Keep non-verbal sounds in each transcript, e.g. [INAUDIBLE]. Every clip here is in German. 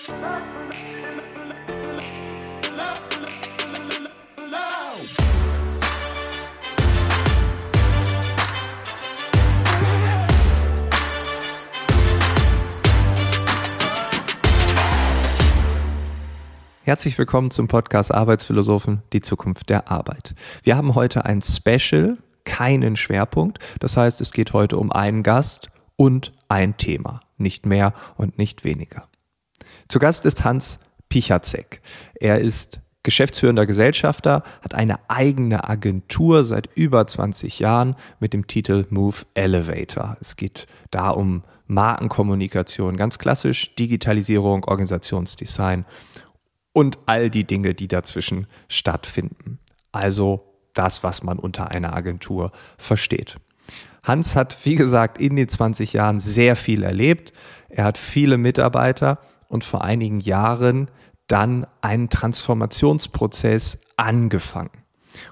Herzlich willkommen zum Podcast Arbeitsphilosophen, die Zukunft der Arbeit. Wir haben heute ein Special, keinen Schwerpunkt. Das heißt, es geht heute um einen Gast und ein Thema. Nicht mehr und nicht weniger. Zu Gast ist Hans Pichacek. Er ist geschäftsführender Gesellschafter, hat eine eigene Agentur seit über 20 Jahren mit dem Titel Move Elevator. Es geht da um Markenkommunikation, ganz klassisch, Digitalisierung, Organisationsdesign und all die Dinge, die dazwischen stattfinden. Also das, was man unter einer Agentur versteht. Hans hat, wie gesagt, in den 20 Jahren sehr viel erlebt. Er hat viele Mitarbeiter und vor einigen Jahren dann einen Transformationsprozess angefangen.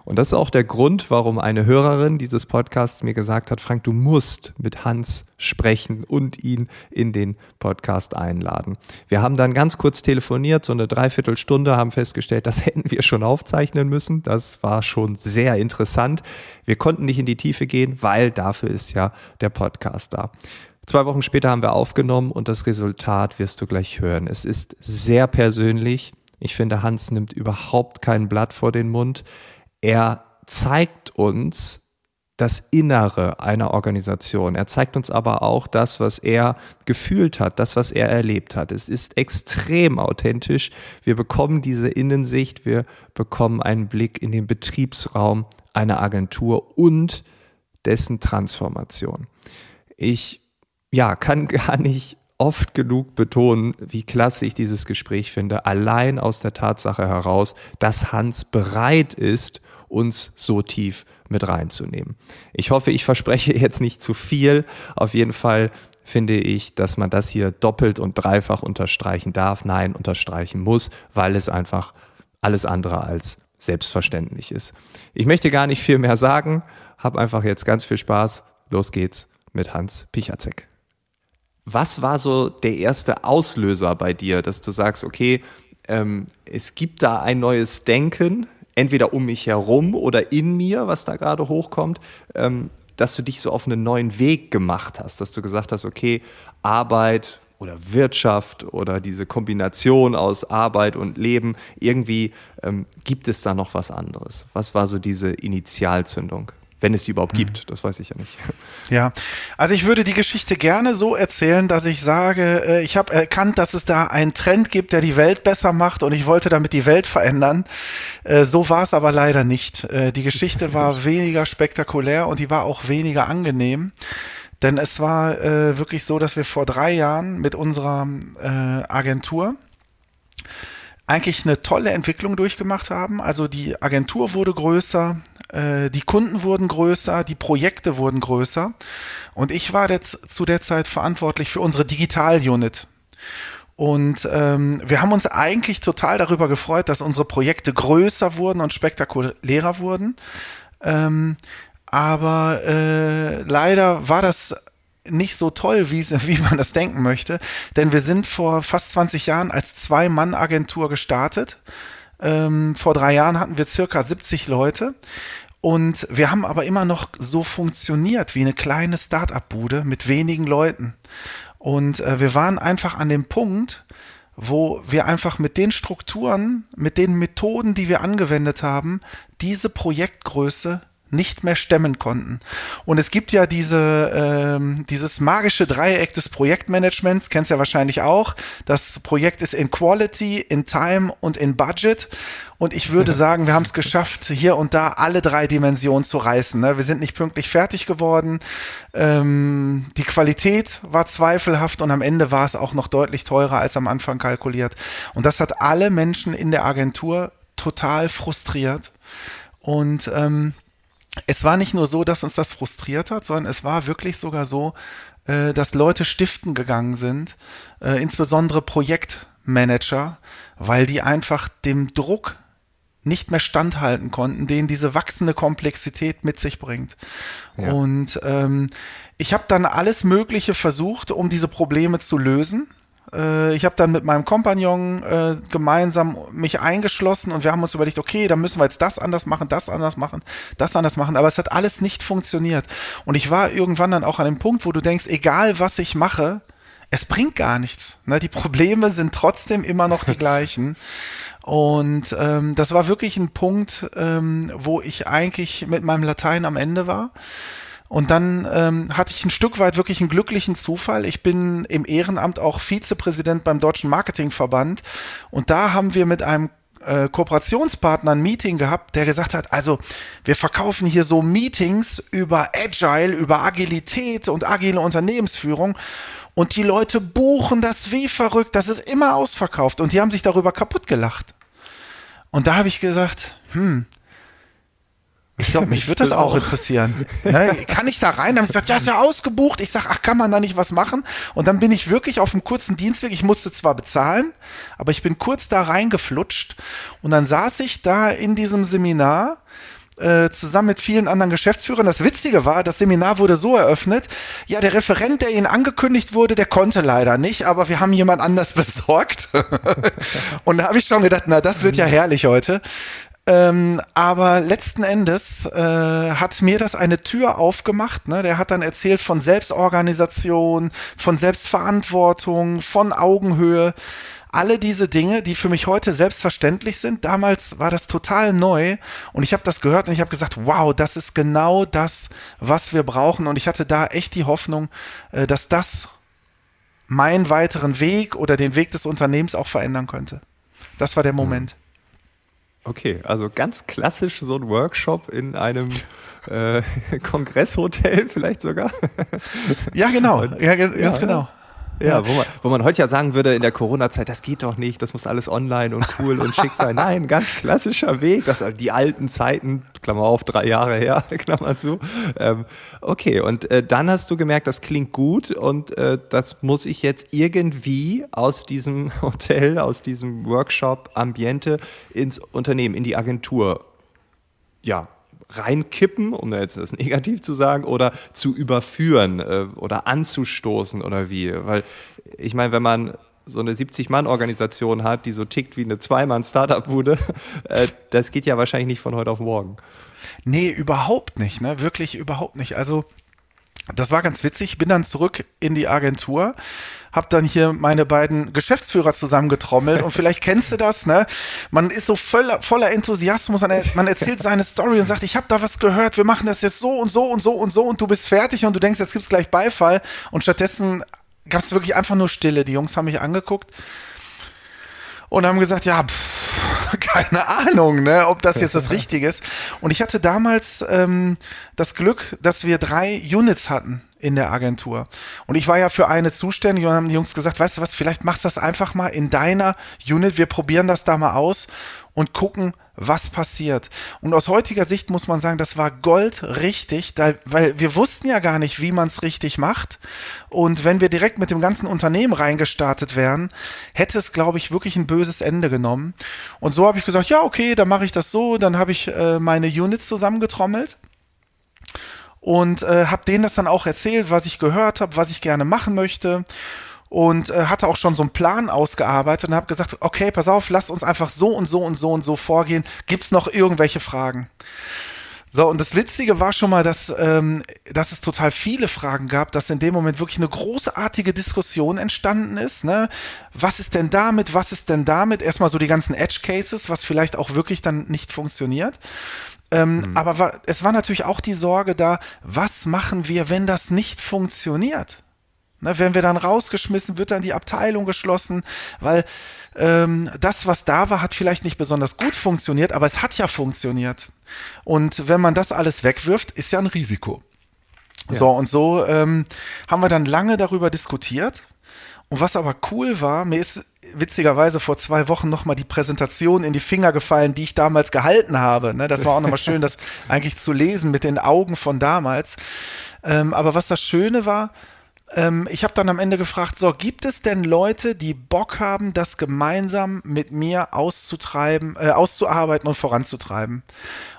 Und das ist auch der Grund, warum eine Hörerin dieses Podcasts mir gesagt hat, Frank, du musst mit Hans sprechen und ihn in den Podcast einladen. Wir haben dann ganz kurz telefoniert, so eine Dreiviertelstunde, haben festgestellt, das [LAUGHS] hätten wir schon aufzeichnen müssen. Das war schon sehr interessant. Wir konnten nicht in die Tiefe gehen, weil dafür ist ja der Podcast da. Zwei Wochen später haben wir aufgenommen und das Resultat wirst du gleich hören. Es ist sehr persönlich. Ich finde, Hans nimmt überhaupt kein Blatt vor den Mund. Er zeigt uns das Innere einer Organisation. Er zeigt uns aber auch das, was er gefühlt hat, das, was er erlebt hat. Es ist extrem authentisch. Wir bekommen diese Innensicht, wir bekommen einen Blick in den Betriebsraum einer Agentur und dessen Transformation. Ich ja, kann gar nicht oft genug betonen, wie klasse ich dieses Gespräch finde, allein aus der Tatsache heraus, dass Hans bereit ist, uns so tief mit reinzunehmen. Ich hoffe, ich verspreche jetzt nicht zu viel. Auf jeden Fall finde ich, dass man das hier doppelt und dreifach unterstreichen darf, nein, unterstreichen muss, weil es einfach alles andere als selbstverständlich ist. Ich möchte gar nicht viel mehr sagen, hab einfach jetzt ganz viel Spaß. Los geht's mit Hans Pichacek. Was war so der erste Auslöser bei dir, dass du sagst, okay, ähm, es gibt da ein neues Denken, entweder um mich herum oder in mir, was da gerade hochkommt, ähm, dass du dich so auf einen neuen Weg gemacht hast, dass du gesagt hast, okay, Arbeit oder Wirtschaft oder diese Kombination aus Arbeit und Leben, irgendwie ähm, gibt es da noch was anderes. Was war so diese Initialzündung? Wenn es die überhaupt mhm. gibt, das weiß ich ja nicht. [LAUGHS] Ja, also ich würde die Geschichte gerne so erzählen, dass ich sage, äh, ich habe erkannt, dass es da einen Trend gibt, der die Welt besser macht und ich wollte damit die Welt verändern. Äh, so war es aber leider nicht. Äh, die Geschichte [LAUGHS] war weniger spektakulär und die war auch weniger angenehm. Denn es war wirklich so, dass wir vor drei Jahren mit unserer Agentur eigentlich eine tolle Entwicklung durchgemacht haben. Also die Agentur wurde größer, äh, die Kunden wurden größer, die Projekte wurden größer. Und ich war jetzt zu der Zeit verantwortlich für unsere Digital-Unit. Und ähm, wir haben uns eigentlich total darüber gefreut, dass unsere Projekte größer wurden und spektakulärer wurden. Ähm, aber äh, leider war das nicht so toll, wie, wie man das denken möchte. Denn wir sind vor fast 20 Jahren als Zwei-Mann-Agentur gestartet. Ähm, vor drei Jahren hatten wir circa 70 Leute. Und wir haben aber immer noch so funktioniert wie eine kleine Start-up-Bude mit wenigen Leuten. Und äh, wir waren einfach an dem Punkt, wo wir einfach mit den Strukturen, mit den Methoden, die wir angewendet haben, diese Projektgröße nicht mehr stemmen konnten. Und es gibt ja diese, ähm, dieses magische Dreieck des Projektmanagements, kennst ja wahrscheinlich auch. Das Projekt ist in Quality, in Time und in Budget. Und ich würde sagen, wir haben es geschafft, hier und da alle drei Dimensionen zu reißen. Ne? Wir sind nicht pünktlich fertig geworden. Ähm, die Qualität war zweifelhaft und am Ende war es auch noch deutlich teurer als am Anfang kalkuliert. Und das hat alle Menschen in der Agentur total frustriert. Und ähm, es war nicht nur so, dass uns das frustriert hat, sondern es war wirklich sogar so, äh, dass Leute stiften gegangen sind, äh, insbesondere Projektmanager, weil die einfach dem Druck nicht mehr standhalten konnten, den diese wachsende Komplexität mit sich bringt. Ja. Und ähm, ich habe dann alles Mögliche versucht, um diese Probleme zu lösen. Äh, ich habe dann mit meinem Kompagnon äh, gemeinsam mich eingeschlossen und wir haben uns überlegt, okay, dann müssen wir jetzt das anders machen, das anders machen, das anders machen. Aber es hat alles nicht funktioniert. Und ich war irgendwann dann auch an dem Punkt, wo du denkst, egal was ich mache, es bringt gar nichts. Ne? Die Probleme sind trotzdem immer noch die [LAUGHS] gleichen. Und ähm, das war wirklich ein Punkt, ähm, wo ich eigentlich mit meinem Latein am Ende war. Und dann ähm, hatte ich ein Stück weit wirklich einen glücklichen Zufall. Ich bin im Ehrenamt auch Vizepräsident beim Deutschen Marketingverband. Und da haben wir mit einem äh, Kooperationspartner ein Meeting gehabt, der gesagt hat, also wir verkaufen hier so Meetings über Agile, über Agilität und agile Unternehmensführung. Und die Leute buchen das wie verrückt. Das ist immer ausverkauft. Und die haben sich darüber kaputt gelacht. Und da habe ich gesagt, hm, ich glaube, mich würde das auch, interessieren. Ne? Kann ich da rein? Dann habe ich gesagt, ja, ist ja ausgebucht. Ich sage, ach, kann man da nicht was machen? Und dann bin ich wirklich auf einem kurzen Dienstweg. Ich musste zwar bezahlen, aber ich bin kurz da reingeflutscht. Und dann saß ich da in diesem Seminar äh, zusammen mit vielen anderen Geschäftsführern. Das Witzige war, das Seminar wurde so eröffnet, ja, der Referent, der Ihnen angekündigt wurde, der konnte leider nicht, aber wir haben jemand anders [LAUGHS] besorgt. und da habe ich schon gedacht, na, das wird ja herrlich heute. Ähm, aber letzten Endes äh, hat mir das eine Tür aufgemacht. Ne? Der hat dann erzählt von Selbstorganisation, von Selbstverantwortung, von Augenhöhe. Alle diese Dinge, die für mich heute selbstverständlich sind, damals war das total neu und ich habe das gehört und ich habe gesagt, wow, das ist genau das, was wir brauchen und ich hatte da echt die Hoffnung, äh, dass das meinen weiteren Weg oder den Weg des Unternehmens auch verändern könnte. Das war der mhm. Okay, also ganz klassisch so ein Workshop in einem äh, [LAUGHS] Kongresshotel vielleicht sogar. Ja, genau. Und, ja, ganz ja, genau. Ja, wo man, wo man heute ja sagen würde in der Corona-Zeit, das geht doch nicht, das muss alles online und cool und schick sein. [LAUGHS] Nein, ganz klassischer Weg, das die alten Zeiten, Klammer auf, drei Jahre her, [LAUGHS] Klammer zu. Ähm, okay, und äh, dann hast du gemerkt, das klingt gut und äh, das muss ich jetzt irgendwie aus diesem [LAUGHS] Hotel, aus diesem Workshop, Ambiente ins Unternehmen, in die Agentur, ja, reinkippen, um jetzt das [LAUGHS] negativ zu sagen, oder zu überführen äh, oder anzustoßen oder wie? Weil ich meine, wenn man so eine 70-Mann-Organisation hat, die so tickt wie eine Zweimann-Startup-Bude, [LAUGHS] äh, das geht ja wahrscheinlich nicht von heute auf morgen. Nee, überhaupt nicht, ne? Wirklich überhaupt nicht. Also das war ganz witzig. Bin dann zurück in die Agentur, habe dann hier meine beiden Geschäftsführer zusammengetrommelt und vielleicht kennst du das, ne? Man ist so voller, voller Enthusiasmus, man erzählt seine Story und sagt, ich habe da was gehört, wir machen das jetzt so und so und so und so und du bist fertig und du denkst, jetzt gibt's gleich Beifall und stattdessen gab es wirklich einfach nur Stille. Die Jungs haben mich angeguckt und haben gesagt, ja, pff, [LAUGHS] keine Ahnung, ne, ob das jetzt das [LAUGHS] Richtige ist. Und ich hatte damals ähm, das Glück, dass wir drei Units hatten in der Agentur. Und ich war ja für eine zuständig und haben die Jungs gesagt, weißt du was, vielleicht machst du das einfach mal in deiner Unit, wir probieren das da mal aus und gucken, was passiert. Und aus heutiger Sicht muss man sagen, das war Gold richtig, da, weil wir wussten ja gar nicht, wie man es richtig macht. Und wenn wir direkt mit dem ganzen Unternehmen reingestartet wären, hätte es, glaube ich, wirklich ein böses Ende genommen. Und so habe ich gesagt, ja, okay, dann mache ich das so. Dann habe ich äh, meine Units zusammengetrommelt und äh, habe denen das dann auch erzählt, was ich gehört habe, was ich gerne machen möchte und äh, hatte auch schon so einen Plan ausgearbeitet und habe gesagt, okay, pass auf, lass uns einfach so und so und so und so vorgehen. Gibt's noch irgendwelche Fragen? So, und das Witzige war schon mal, dass, ähm, dass es total viele Fragen gab, dass in dem Moment wirklich eine großartige Diskussion entstanden ist. Ne? Was ist denn damit? Was ist denn damit? Erstmal so die ganzen Edge Cases, was vielleicht auch wirklich dann nicht funktioniert. Ähm, mhm. Aber war, es war natürlich auch die Sorge da, was machen wir, wenn das nicht funktioniert? Ne, werden wir dann rausgeschmissen, wird dann die Abteilung geschlossen, weil ähm, das, was da war, hat vielleicht nicht besonders gut funktioniert, aber es hat ja funktioniert. Und wenn man das alles wegwirft, ist ja ein Risiko. Ja. So, und so ähm, haben wir dann lange darüber diskutiert. Und was aber cool war, mir ist witzigerweise vor zwei Wochen nochmal die Präsentation in die Finger gefallen, die ich damals gehalten habe. Ne, das war auch nochmal schön, das [LAUGHS] eigentlich zu lesen mit den Augen von damals. Ähm, aber was das Schöne war, ähm, ich habe dann am Ende gefragt, so, gibt es denn Leute, die Bock haben, das gemeinsam mit mir auszutreiben, äh, auszuarbeiten und voranzutreiben?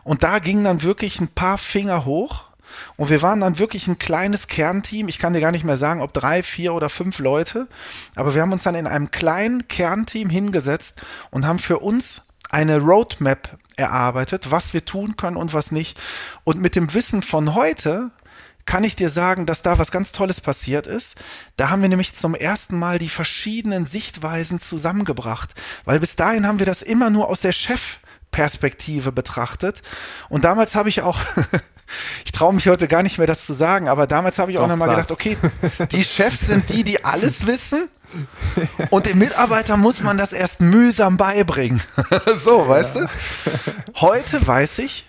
Und da gingen dann wirklich ein paar Finger hoch. Und wir waren dann wirklich ein kleines Kernteam. Ich kann dir gar nicht mehr sagen, ob drei, vier oder fünf Leute. Aber wir haben uns dann in einem kleinen Kernteam hingesetzt und haben für uns eine Roadmap erarbeitet, was wir tun können und was nicht. Und mit dem Wissen von heute kann ich dir sagen, dass da was ganz Tolles passiert ist. Da haben wir nämlich zum ersten Mal die verschiedenen Sichtweisen zusammengebracht, weil bis dahin haben wir das immer nur aus der Chefperspektive betrachtet. Und damals habe ich auch [LAUGHS] ich traue mich heute gar nicht mehr, das zu sagen, aber damals habe ich Doch, auch nochmal gedacht, okay, die Chefs sind die, die alles [LAUGHS] wissen. Und dem Mitarbeiter muss man das erst mühsam beibringen. [LAUGHS] so, ja. weißt du? Heute weiß ich,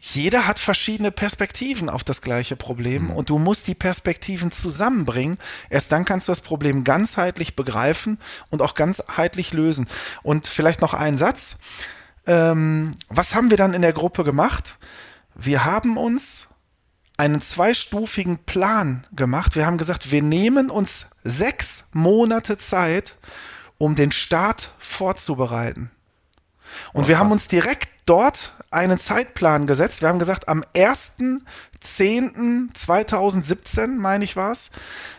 jeder hat verschiedene Perspektiven auf das gleiche Problem mhm. und du musst die Perspektiven zusammenbringen. Erst dann kannst du das Problem ganzheitlich begreifen und auch ganzheitlich lösen. Und vielleicht noch ein Satz. Ähm, was haben wir dann in der Gruppe gemacht? Wir haben uns einen zweistufigen Plan gemacht. Wir haben gesagt, wir nehmen uns sechs Monate Zeit, um den Start vorzubereiten. Und oh, wir haben uns direkt dort einen Zeitplan gesetzt. Wir haben gesagt, am 1.10.2017, meine ich was,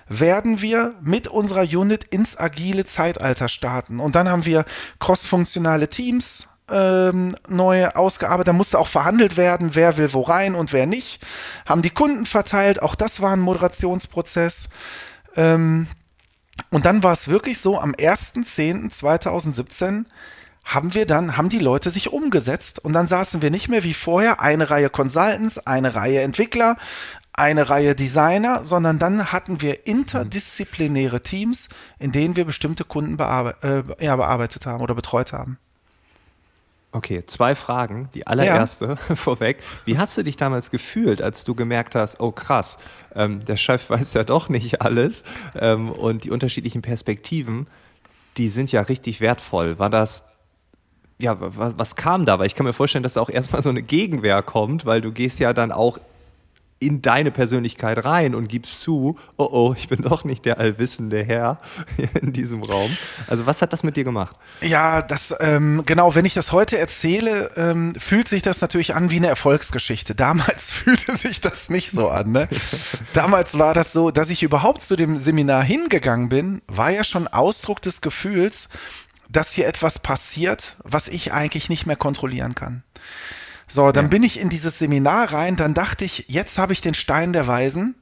werden wir mit unserer Unit ins agile Zeitalter starten. Und dann haben wir crossfunktionale Teams ähm, neu ausgearbeitet. Da musste auch verhandelt werden, wer will wo rein und wer nicht. Haben die Kunden verteilt. Auch das war ein Moderationsprozess. Ähm, und dann war es wirklich so, am 1.10.2017 haben wir dann, haben die Leute sich umgesetzt und dann saßen wir nicht mehr wie vorher eine Reihe Consultants, eine Reihe Entwickler, eine Reihe Designer, sondern dann hatten wir interdisziplinäre Teams, in denen wir bestimmte Kunden bearbe äh, ja, bearbeitet haben oder betreut haben. Okay, zwei Fragen. Die allererste ja. [LAUGHS] vorweg. Wie hast du dich damals gefühlt, als du gemerkt hast, oh krass, ähm, der Chef [LAUGHS] weiß ja doch nicht alles ähm, und die unterschiedlichen Perspektiven, die sind ja richtig wertvoll. War das ja, was, was kam da? Weil ich kann mir vorstellen, dass auch erstmal so eine Gegenwehr kommt, weil du gehst ja dann auch in deine Persönlichkeit rein und gibst zu, oh oh, ich bin doch nicht der allwissende Herr [LAUGHS] in diesem Raum. Also was hat das mit dir gemacht? Ja, das ähm, genau, wenn ich das heute erzähle, ähm, fühlt sich das natürlich an wie eine Erfolgsgeschichte. Damals [LAUGHS] fühlte sich das nicht so an. Ne? [LAUGHS] Damals war das so, dass ich überhaupt zu dem Seminar hingegangen bin, war ja schon Ausdruck des Gefühls, dass hier etwas passiert, was ich eigentlich nicht mehr kontrollieren kann. So, dann ja. bin ich in dieses Seminar rein, dann dachte ich, jetzt habe ich den Stein der Weisen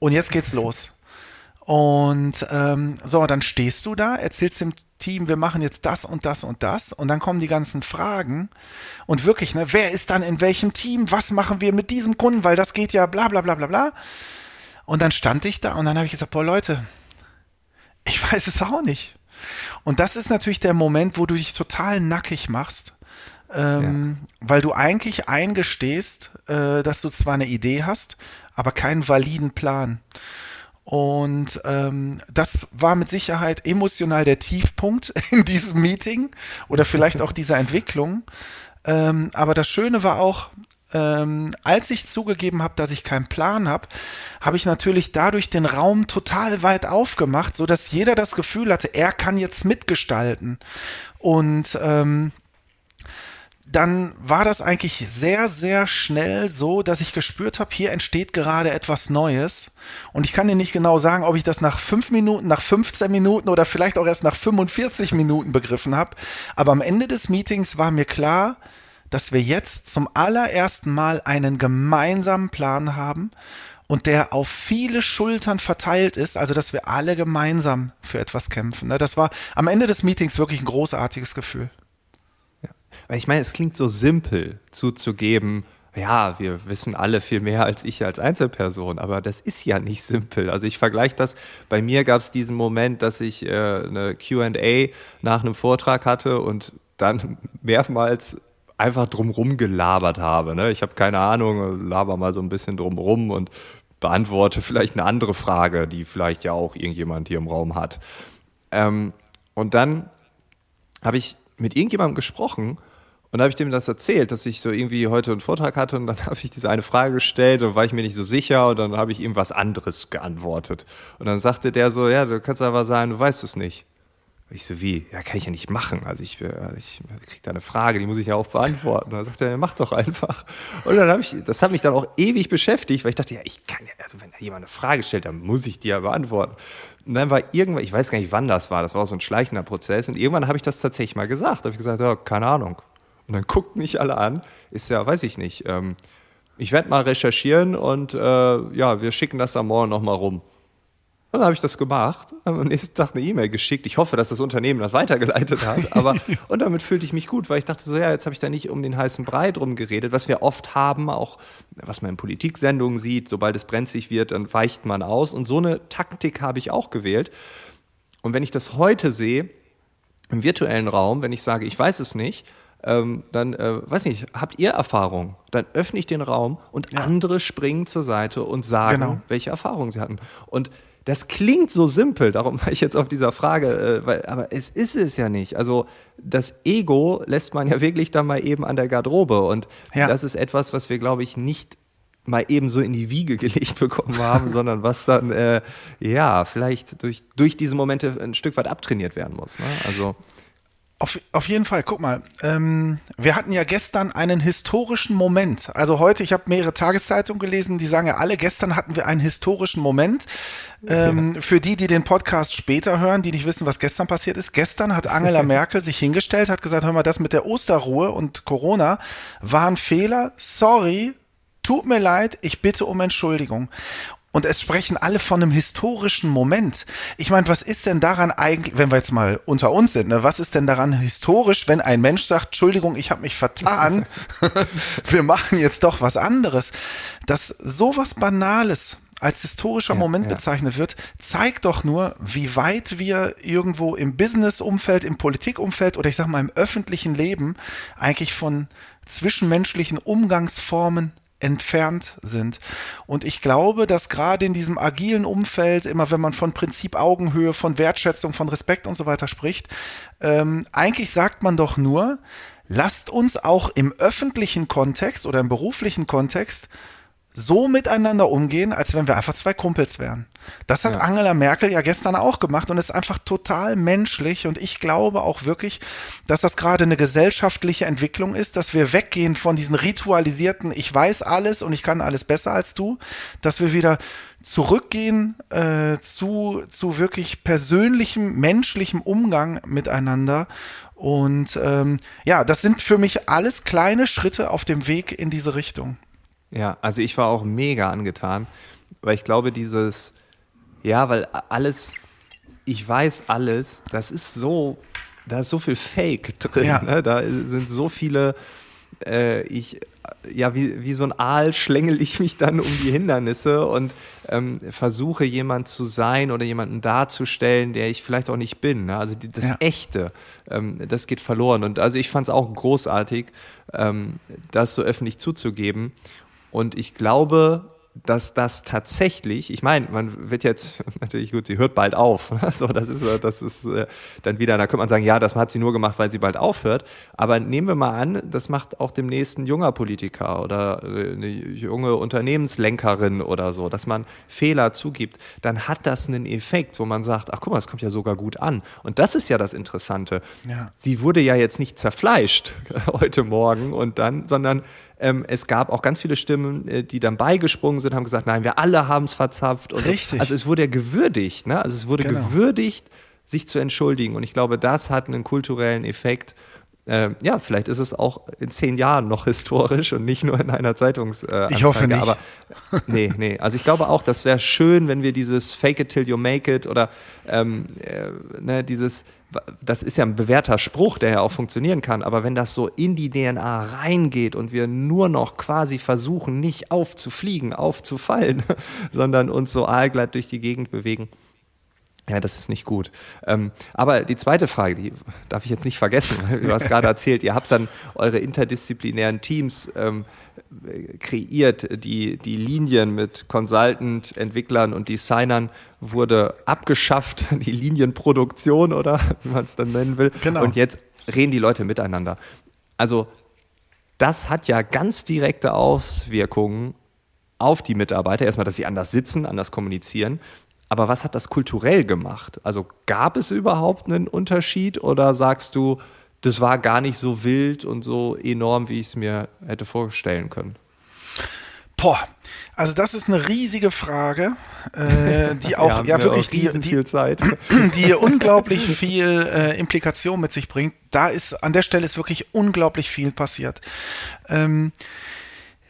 und jetzt geht's los. Und ähm, so, dann stehst du da, erzählst dem Team, wir machen jetzt das und das und das. Und dann kommen die ganzen Fragen. Und wirklich, ne, wer ist dann in welchem Team? Was machen wir mit diesem Kunden? Weil das geht ja bla bla bla bla bla. Und dann stand ich da und dann habe ich gesagt, boah Leute, ich [LAUGHS] weiß es auch nicht. Und das ist natürlich der Moment, wo du dich total nackig machst, ähm, ja. weil du eigentlich eingestehst, äh, dass du zwar eine Idee hast, aber keinen validen Plan. Und ähm, das war mit Sicherheit emotional der Tiefpunkt [LAUGHS] in diesem Meeting oder vielleicht auch dieser Entwicklung. Ähm, aber das Schöne war auch, ähm, als ich zugegeben habe, dass ich keinen Plan habe, habe ich natürlich dadurch den Raum total weit aufgemacht, so dass jeder das Gefühl hatte, er kann jetzt mitgestalten. Und ähm, dann war das eigentlich sehr, sehr schnell so, dass ich gespürt habe, hier entsteht gerade etwas Neues. Und ich kann dir nicht genau sagen, ob ich das nach fünf Minuten, nach 15 Minuten oder vielleicht auch erst nach 45 Minuten begriffen habe. Aber am Ende des Meetings war mir klar, dass wir jetzt zum allerersten Mal einen gemeinsamen Plan haben und der auf viele Schultern verteilt ist, also dass wir alle gemeinsam für etwas kämpfen. Ne? Das war am Ende des Meetings wirklich ein großartiges Gefühl. Ja. Ich meine, es klingt so simpel zuzugeben, ja, wir wissen alle viel mehr als ich als Einzelperson, aber das ist ja nicht simpel. Also ich vergleiche das, bei mir gab es diesen Moment, dass ich äh, eine QA nach einem Vortrag hatte und dann [LAUGHS] mehrmals einfach drumrum gelabert habe. Ne? Ich habe keine Ahnung, laber mal so ein bisschen drumrum und beantworte vielleicht eine andere Frage, die vielleicht ja auch irgendjemand hier im Raum hat. Ähm, und dann habe ich mit irgendjemandem gesprochen und habe ich dem das erzählt, dass ich so irgendwie heute einen Vortrag hatte und dann [LAUGHS] habe ich diese eine Frage gestellt und war ich mir nicht so sicher und dann habe ich ihm was anderes geantwortet. Und dann sagte der so, ja, du kannst einfach sagen, du weißt es nicht. Ich so, wie? Ja, kann ich ja nicht machen. Also ich, äh, ich kriege da eine Frage, die muss ich ja auch beantworten. Und dann sagt er, mach doch einfach. Und dann habe ich, das hat mich dann auch ewig beschäftigt, weil ich dachte, ja, ich kann ja, also wenn da jemand eine Frage stellt, dann muss ich die ja beantworten. Und dann war irgendwann, ich weiß gar nicht, wann das war, das war so ein schleichender Prozess. Und irgendwann habe ich das tatsächlich mal gesagt. Da habe ich gesagt, ja, keine Ahnung. Und dann guckt mich alle an, ist ja, weiß ich nicht. Ähm, ich werde mal recherchieren und äh, ja, wir schicken das am Morgen nochmal rum. Und dann habe ich das gemacht, habe am nächsten Tag eine E-Mail geschickt. Ich hoffe, dass das Unternehmen das weitergeleitet hat. [LAUGHS] Aber und damit fühlte ich mich gut, weil ich dachte so, ja, jetzt habe ich da nicht um den heißen Brei drum geredet, was wir oft haben, auch was man in Politiksendungen sieht, sobald es brenzlig wird, dann weicht man aus. Und so eine Taktik habe ich auch gewählt. Und wenn ich das heute sehe, im virtuellen Raum, wenn ich sage, ich weiß es nicht, ähm, dann, äh, weiß nicht, habt ihr Erfahrung? Dann öffne ich den Raum und ja. andere springen zur Seite und sagen, genau. welche Erfahrungen sie hatten. Und das klingt so simpel, darum war ich jetzt auf dieser Frage, äh, weil, aber es ist es ja nicht. Also das Ego lässt man ja wirklich dann mal eben an der Garderobe und ja. das ist etwas, was wir, glaube ich, nicht mal eben so in die Wiege gelegt [LAUGHS] bekommen haben, sondern was dann äh, ja vielleicht durch, durch diese Momente ein Stück weit abtrainiert werden muss. Ne? Also auf, auf jeden Fall, guck mal, ähm, wir hatten ja gestern einen historischen Moment. Also heute, ich habe mehrere Tageszeitungen gelesen, die sagen ja alle, gestern hatten wir einen historischen Moment. Ähm, für die, die den Podcast später hören, die nicht wissen, was gestern passiert ist. Gestern hat Angela [LAUGHS] Merkel sich hingestellt, hat gesagt, hör mal, das mit der Osterruhe und Corona war ein Fehler. Sorry, tut mir leid, ich bitte um Entschuldigung. Und es sprechen alle von einem historischen Moment. Ich meine, was ist denn daran eigentlich, wenn wir jetzt mal unter uns sind, ne, was ist denn daran historisch, wenn ein Mensch sagt, Entschuldigung, ich habe mich vertan, [LAUGHS] wir machen jetzt doch was anderes. Dass sowas Banales als historischer ja, Moment ja. bezeichnet wird, zeigt doch nur, wie weit wir irgendwo im Business-Umfeld, im Politikumfeld oder ich sag mal im öffentlichen Leben eigentlich von zwischenmenschlichen Umgangsformen entfernt sind. Und ich glaube, dass gerade in diesem agilen Umfeld, immer wenn man von Prinzip Augenhöhe, von Wertschätzung, von Respekt und so weiter spricht, ähm, eigentlich sagt man doch nur, lasst uns auch im öffentlichen Kontext oder im beruflichen Kontext so miteinander umgehen, als wenn wir einfach zwei Kumpels wären. Das hat ja. Angela Merkel ja gestern auch gemacht und ist einfach total menschlich und ich glaube auch wirklich, dass das gerade eine gesellschaftliche Entwicklung ist, dass wir weggehen von diesen ritualisierten, ich weiß alles und ich kann alles besser als du, dass wir wieder zurückgehen äh, zu, zu wirklich persönlichem, menschlichem Umgang miteinander und ähm, ja, das sind für mich alles kleine Schritte auf dem Weg in diese Richtung. Ja, also ich war auch mega angetan, weil ich glaube, dieses, ja, weil alles, ich weiß alles, das ist so, da ist so viel Fake [LAUGHS] drin, ja. ne? da sind so viele, äh, ich, ja, wie, wie so ein Aal schlängel ich mich dann um die Hindernisse und ähm, versuche jemand zu sein oder jemanden darzustellen, der ich vielleicht auch nicht bin. Ne? Also die, das ja. Echte, ähm, das geht verloren. Und also ich fand es auch großartig, ähm, das so öffentlich zuzugeben. Und ich glaube, dass das tatsächlich, ich meine, man wird jetzt [LAUGHS] natürlich gut, sie hört bald auf. [LAUGHS] So, das ist, das ist äh, dann wieder, da könnte man sagen, ja, das hat sie nur gemacht, weil sie bald aufhört. Aber nehmen wir mal an, das macht auch demnächst ein junger Politiker oder äh, eine junge Unternehmenslenkerin oder so, dass man Fehler zugibt, dann hat das einen Effekt, wo man sagt, ach guck mal, das kommt ja sogar gut an. Und das ist ja das Interessante. Ja. Sie wurde ja jetzt nicht zerfleischt [LAUGHS] heute Morgen und dann, sondern ähm, es gab auch ganz viele Stimmen, äh, die dann beigesprungen sind, haben gesagt, nein, wir alle haben es verzapft. Richtig. So. Also es wurde ja gewürdigt, ne? Also es wurde genau. gewürdigt, sich zu entschuldigen. Und ich glaube, das hat einen kulturellen Effekt. Ähm, ja, vielleicht ist es auch in zehn Jahren noch historisch und nicht nur in einer Zeitungsanzeige. Äh, ich hoffe nicht. Aber nee, nee. Also ich glaube auch, das wäre schön, wenn wir dieses Fake it till you make it oder ähm, äh, ne, dieses das ist ja ein bewährter Spruch, der ja auch funktionieren kann, aber wenn das so in die DNA reingeht und wir nur noch quasi versuchen, nicht aufzufliegen, aufzufallen, [LAUGHS] sondern uns so aalglatt durch die Gegend bewegen, ja, das ist nicht gut. Ähm, aber die zweite Frage, die darf ich jetzt nicht vergessen. Du hast gerade erzählt, ihr habt dann eure interdisziplinären Teams ähm, kreiert. Die, die Linien mit Consultant, Entwicklern und Designern wurde abgeschafft. [LAUGHS] Die Linienproduktion oder wie man es dann nennen will. Genau. Und jetzt reden die Leute miteinander. Also das hat ja ganz direkte Auswirkungen auf die Mitarbeiter. Erstmal, dass sie anders sitzen, anders kommunizieren aber was hat das kulturell gemacht? Also gab es überhaupt einen Unterschied oder sagst du, das war gar nicht so wild und so enorm, wie ich es mir hätte vorstellen können? Boah, also das ist eine riesige Frage, äh, die [LAUGHS] auch ja wirklich die, die, viel Zeit. [CLEARS THROAT] die unglaublich viel äh, Implikation mit sich bringt. Da ist an der Stelle ist wirklich unglaublich viel passiert. Ähm,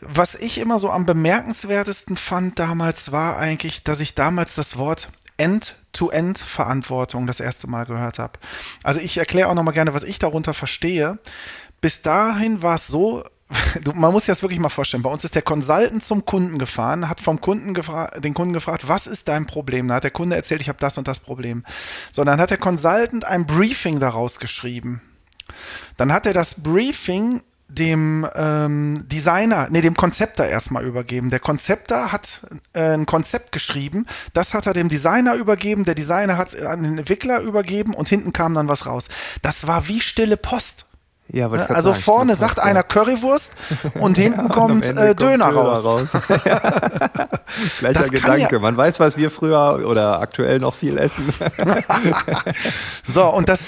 was ich immer so am bemerkenswertesten fand damals war eigentlich, dass ich damals das Wort End-to-End-Verantwortung das erste Mal gehört habe. Also ich erkläre auch noch mal gerne, was ich darunter verstehe. Bis dahin war es so, [LAUGHS] man muss sich das wirklich mal vorstellen. Bei uns ist der Consultant zum Kunden gefahren, hat vom Kunden den Kunden gefragt, was ist dein Problem? Da hat der Kunde erzählt, ich habe das und das Problem. So, dann hat der Consultant ein Briefing daraus geschrieben. Dann hat er das Briefing dem ähm, Designer, nee, dem Konzepter erstmal übergeben. Der Konzepter hat äh, ein Konzept geschrieben, das hat er dem Designer übergeben, der Designer hat es an den Entwickler übergeben und hinten kam dann was raus. Das war wie stille Post. Ja, ne? also sagen, vorne sagt einer Currywurst [LAUGHS] und hinten ja, kommt, und äh, Döner, Döner, raus. raus. [LAUGHS] [LAUGHS] Gleicher das Gedanke. Ja. Man weiß, was wir früher oder aktuell noch viel essen. so, und das,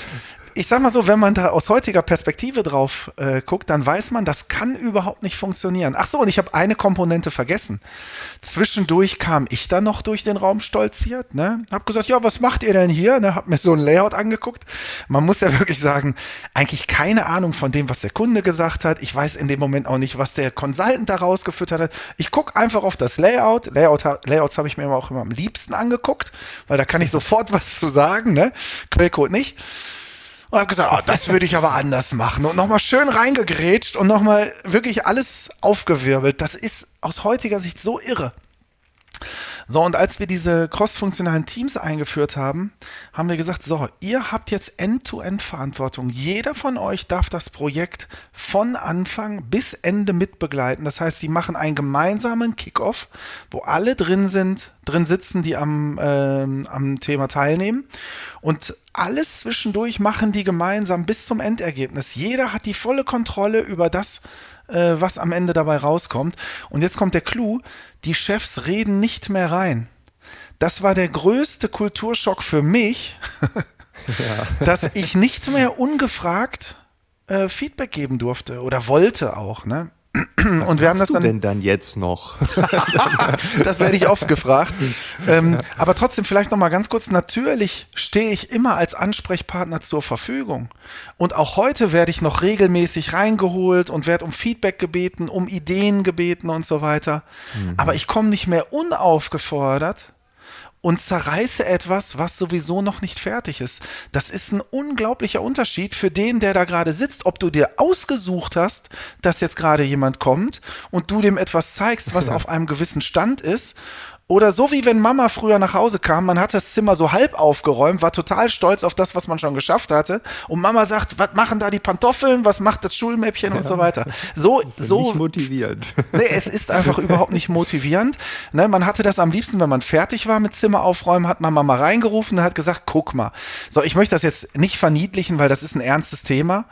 ich sag mal so, wenn man da aus heutiger Perspektive drauf äh, guckt, dann weiß man, das kann überhaupt nicht funktionieren. Ach so, und ich habe eine Komponente vergessen. Zwischendurch kam ich dann noch durch den Raum stolziert, ne? Hab gesagt, ja, was macht ihr denn hier? Ne? Hab mir so ein Layout angeguckt. Man muss ja [LAUGHS] wirklich sagen, eigentlich keine Ahnung von dem, was der Kunde gesagt hat. Ich weiß in dem Moment auch nicht, was der Consultant da rausgeführt hat. Ich guck einfach auf das Layout. Layout Layouts habe ich mir auch immer am liebsten angeguckt, weil da kann ich sofort [LAUGHS] was zu sagen, ne? Quellcode nicht und habe gesagt, oh, das würde ich aber anders machen und nochmal schön reingegrätscht und nochmal wirklich alles aufgewirbelt. Das ist aus heutiger Sicht so irre. So, und als wir diese cross-funktionalen Teams eingeführt haben, haben wir gesagt, so, ihr habt jetzt End-to-End-Verantwortung. Jeder von euch darf das Projekt von Anfang bis Ende mitbegleiten. Das heißt, sie machen einen gemeinsamen Kickoff, wo alle drin sind, drin sitzen, die am, äh, am Thema teilnehmen. Und alles zwischendurch machen die gemeinsam bis zum Endergebnis. Jeder hat die volle Kontrolle über das, äh, was am Ende dabei rauskommt. Und jetzt kommt der Clou, die Chefs reden nicht mehr rein. Das war der größte Kulturschock für mich, [LAUGHS] ja. [LAUGHS] dass ich nicht mehr ungefragt äh, Feedback geben durfte oder wollte auch. Ne? Was und wir haben das dann, du denn dann jetzt noch? [LAUGHS] [LAUGHS] das werde ich oft gefragt. Ähm, aber trotzdem vielleicht noch mal ganz kurz. Natürlich stehe ich immer als Ansprechpartner zur Verfügung. Und auch heute werde ich noch regelmäßig reingeholt und werde um Feedback gebeten, um Ideen gebeten und so weiter. Mhm. Aber ich komme nicht mehr unaufgefordert und zerreiße etwas, was sowieso noch nicht fertig ist. Das ist ein unglaublicher Unterschied für den, der da gerade sitzt, ob du dir ausgesucht hast, dass jetzt gerade jemand kommt und du dem etwas zeigst, was [LAUGHS] auf einem gewissen Stand ist oder so wie wenn Mama früher nach Hause kam, man hat das Zimmer so halb aufgeräumt, war total stolz auf das, was man schon geschafft hatte. Und Mama sagt, was machen da die Pantoffeln, was macht das Schulmäppchen ja. und so weiter. So, ist so. Nicht motivierend. Nee, es ist einfach überhaupt nicht motivierend. Ne, man hatte das am liebsten, wenn man fertig war mit Zimmer aufräumen, hat man Mama reingerufen und hat gesagt, guck mal. So, ich möchte das jetzt nicht verniedlichen, weil das ist ein ernstes Thema.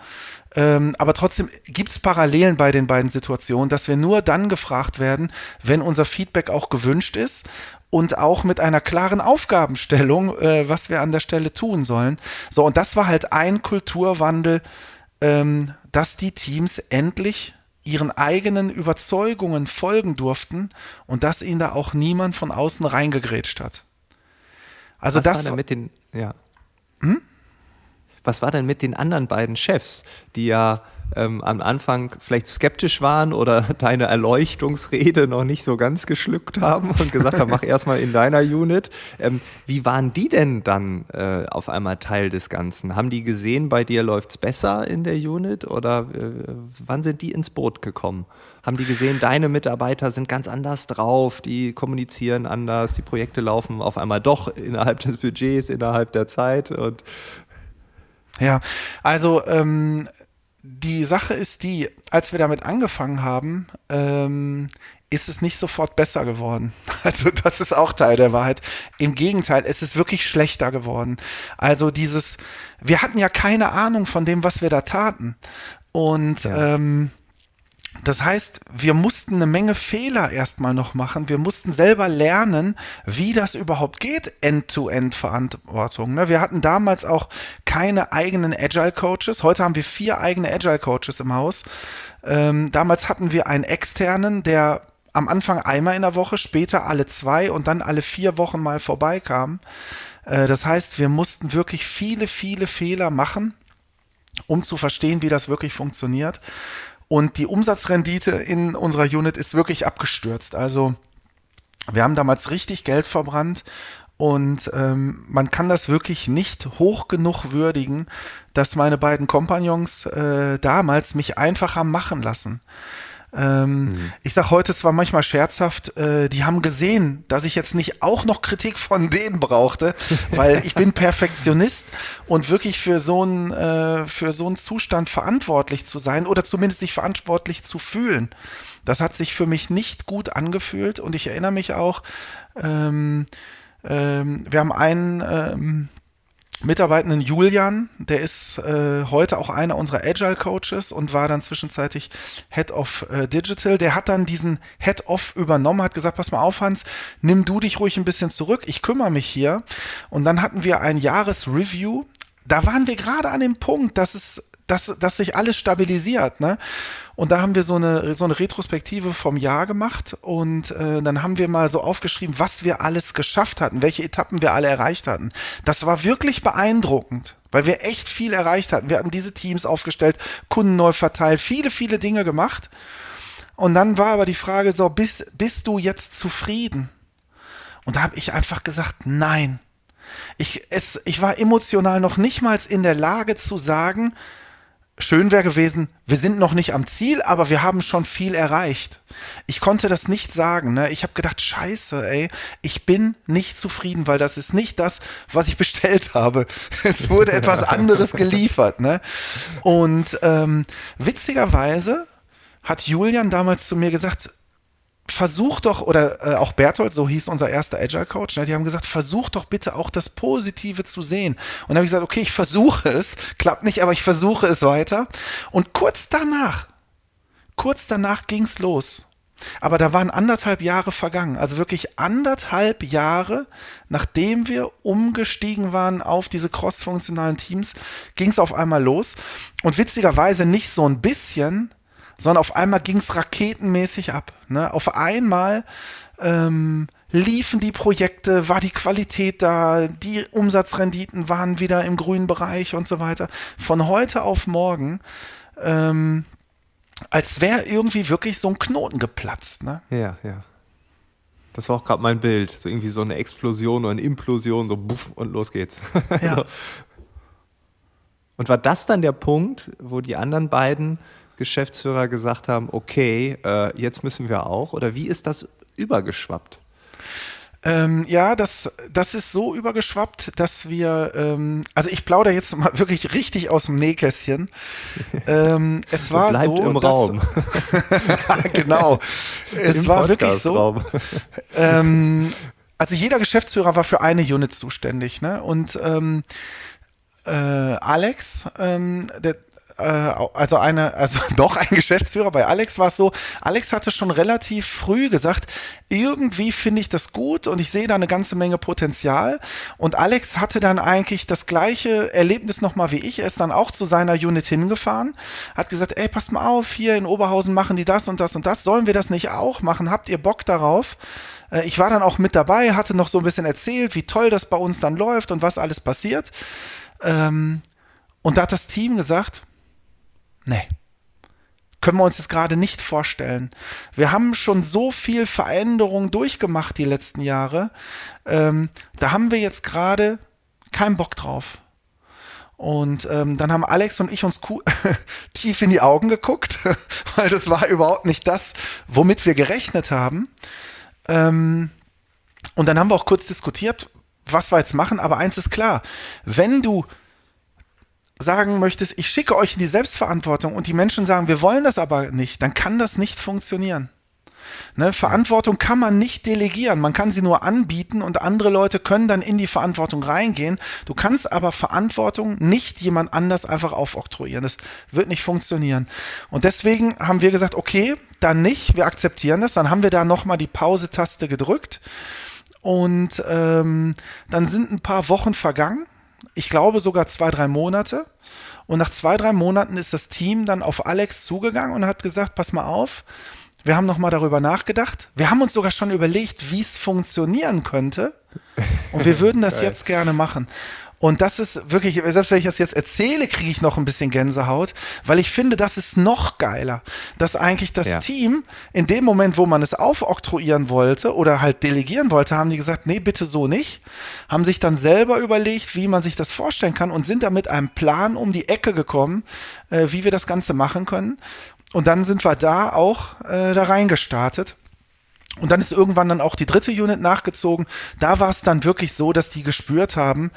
Ähm, aber trotzdem gibt es Parallelen bei den beiden Situationen, dass wir nur dann gefragt werden, wenn unser Feedback auch gewünscht ist und auch mit einer klaren Aufgabenstellung, äh, was wir an der Stelle tun sollen. So, und das war halt ein Kulturwandel, ähm, dass die Teams endlich ihren eigenen Überzeugungen folgen durften und dass ihnen da auch niemand von außen reingegrätscht hat. Also was das war mit den, ja. Hm? Was war denn mit den anderen beiden Chefs, die ja ähm, am Anfang vielleicht skeptisch waren oder [LAUGHS] deine Erleuchtungsrede noch nicht so ganz geschluckt haben und gesagt haben, mach erstmal in deiner Unit. Ähm, wie waren die denn dann äh, auf einmal Teil des Ganzen? Haben die gesehen, bei dir läuft's besser in der Unit oder äh, wann sind die ins Boot gekommen? Haben die gesehen, deine Mitarbeiter sind ganz anders drauf, die kommunizieren anders, die Projekte laufen auf einmal doch innerhalb des Budgets, innerhalb der Zeit und ja, also ähm, die Sache ist die, als wir damit angefangen haben, ähm, ist es nicht sofort besser geworden. [LAUGHS] Also das ist auch Teil der Wahrheit. Im Gegenteil, es ist wirklich schlechter geworden. Also dieses, wir hatten ja keine Ahnung von dem, was wir da taten. Und ja. ähm, Das heißt, wir mussten eine Menge Fehler erstmal noch machen. Wir mussten selber lernen, wie das überhaupt geht, End-to-End-Verantwortung. Ne? Wir hatten damals auch keine eigenen Agile-Coaches. Heute haben wir vier eigene Agile-Coaches im Haus. Ähm, damals hatten wir einen externen, der am Anfang einmal in der Woche, später alle zwei und dann alle vier Wochen mal vorbeikam. Äh, das heißt, wir mussten wirklich viele, viele Fehler machen, um zu verstehen, wie das wirklich funktioniert. Und die Umsatzrendite in unserer Unit ist wirklich abgestürzt. Also wir haben damals richtig Geld verbrannt und ähm, man kann das wirklich nicht hoch genug würdigen, dass meine beiden Kompagnons äh, damals mich einfach haben machen lassen. Ähm, mhm. Ich sag heute zwar manchmal scherzhaft, äh, die haben gesehen, dass ich jetzt nicht auch noch Kritik von denen brauchte, [LAUGHS] weil ich bin Perfektionist und wirklich für so einen äh, für so einen Zustand verantwortlich zu sein oder zumindest sich verantwortlich zu fühlen. Das hat sich für mich nicht gut angefühlt und ich erinnere mich auch, ähm, ähm, wir haben einen ähm, Mitarbeitenden Julian, der ist äh, heute auch einer unserer Agile Coaches und war dann zwischenzeitlich Head of äh, Digital. Der hat dann diesen Head of übernommen, hat gesagt, pass mal auf Hans, nimm du dich ruhig ein bisschen zurück, ich kümmere mich hier. Und dann hatten wir ein Jahresreview. Da waren wir gerade an dem Punkt, dass es dass, dass sich alles stabilisiert. Ne? Und da haben wir so eine, so eine Retrospektive vom Jahr gemacht und äh, dann haben wir mal so aufgeschrieben, was wir alles geschafft hatten, welche Etappen wir alle erreicht hatten. Das war wirklich beeindruckend, weil wir echt viel erreicht hatten. Wir hatten diese Teams aufgestellt, Kunden neu verteilt, viele, viele Dinge gemacht. Und dann war aber die Frage so, bist, bist du jetzt zufrieden? Und da habe ich einfach gesagt, nein. Ich, es, ich war emotional noch nicht mal in der Lage zu sagen, schön wäre gewesen, wir sind noch nicht am Ziel, aber wir haben schon viel erreicht. Ich konnte das nicht sagen. Ne? Ich habe gedacht, scheiße, ey, ich bin nicht zufrieden, weil das ist nicht das, was ich [LAUGHS] bestellt habe. Es wurde etwas [LAUGHS] anderes geliefert. Ne? Und ähm, witzigerweise hat Julian damals zu mir gesagt, versuch doch, oder äh, auch Berthold, so hieß unser erster Agile Coach, ne, die haben gesagt, versuch doch bitte auch das Positive zu sehen. Und dann habe ich gesagt, okay, ich versuche es, klappt nicht, aber ich versuche es weiter. Und kurz danach, kurz danach ging's los. Aber da waren anderthalb Jahre vergangen, also wirklich anderthalb Jahre, nachdem wir umgestiegen waren auf diese cross-funktionalen Teams, ging's auf einmal los. Und witzigerweise nicht so ein bisschen, sondern auf einmal ging es raketenmäßig ab. Ne? Auf einmal ähm, liefen die Projekte, war die Qualität da, die Umsatzrenditen waren wieder im grünen Bereich und so weiter. Von heute auf morgen, ähm, als wäre irgendwie wirklich so ein Knoten geplatzt. Ne? Ja, ja. Das war auch gerade mein Bild. So irgendwie so eine Explosion oder eine Implosion, so buff und los geht's. [LAUGHS] Ja. und war das dann der Punkt, wo die anderen beiden Geschäftsführer gesagt haben, okay, äh, jetzt müssen wir auch? Oder wie ist das übergeschwappt? Ähm, ja, das, das ist so übergeschwappt, dass wir, ähm, also ich plaudere jetzt mal [LAUGHS] wirklich richtig aus dem Nähkästchen. [LAUGHS] Ähm, es war Bleibt so, im dass, Raum. [LAUGHS] genau. Es Im war wirklich so. Ähm, also jeder Geschäftsführer war für eine Unit zuständig, ne? Und ähm, äh, Alex, ähm, der, äh, also eine, also [LAUGHS] doch ein Geschäftsführer. Bei Alex war es so, Alex hatte schon relativ früh gesagt, irgendwie finde ich das gut und ich sehe da eine ganze Menge Potenzial. Und Alex hatte dann eigentlich das gleiche Erlebnis nochmal wie ich. Er ist dann auch zu seiner Unit hingefahren, hat gesagt, ey, passt mal auf, hier in Oberhausen machen die das und das und das. Sollen wir das nicht auch machen? Habt ihr Bock darauf? Äh, ich war dann auch mit dabei, hatte noch so ein bisschen erzählt, wie toll das bei uns dann läuft und was alles passiert. Ähm, und da hat das Team gesagt, Nee. Können wir uns jetzt gerade nicht vorstellen. Wir haben schon so viel Veränderung durchgemacht die letzten Jahre. Ähm, da haben wir jetzt gerade keinen Bock drauf. Und ähm, dann haben Alex und ich uns [LAUGHS] tief in die Augen geguckt, [LAUGHS] weil das war überhaupt nicht das, womit wir gerechnet haben. Ähm, und dann haben wir auch kurz diskutiert, was wir jetzt machen. Aber eins ist klar, wenn du sagen möchtest, ich schicke euch in die Selbstverantwortung und die Menschen sagen, wir wollen das aber nicht, dann kann das nicht funktionieren. Ne, Verantwortung kann man nicht delegieren, man kann sie nur anbieten und andere Leute können dann in die Verantwortung reingehen. Du kannst aber Verantwortung nicht jemand anders einfach aufoktroyieren. Das wird nicht funktionieren. Und deswegen haben wir gesagt, okay, dann nicht, wir akzeptieren das. Dann haben wir da nochmal die Pause-Taste gedrückt und ähm, dann sind ein paar Wochen vergangen. Ich glaube sogar zwei, drei Monate. Und nach zwei, drei Monaten ist das Team dann auf Alex zugegangen und hat gesagt, pass mal auf, wir haben nochmal darüber nachgedacht. Wir haben uns sogar schon überlegt, wie es funktionieren könnte. Und wir würden das [LAUGHS] jetzt gerne machen. Und das ist wirklich, selbst wenn ich das jetzt erzähle, kriege ich noch ein bisschen Gänsehaut, weil ich finde, das ist noch geiler, dass eigentlich das ja. Team in dem Moment, wo man es aufoktroyieren wollte oder halt delegieren wollte, haben die gesagt, nee, bitte so nicht, haben sich dann selber überlegt, wie man sich das vorstellen kann und sind da mit einem Plan um die Ecke gekommen, äh, wie wir das Ganze machen können. Und dann sind wir da auch äh, da reingestartet. Und dann ist irgendwann dann auch die dritte Unit nachgezogen. Da war es dann wirklich so, dass die gespürt haben,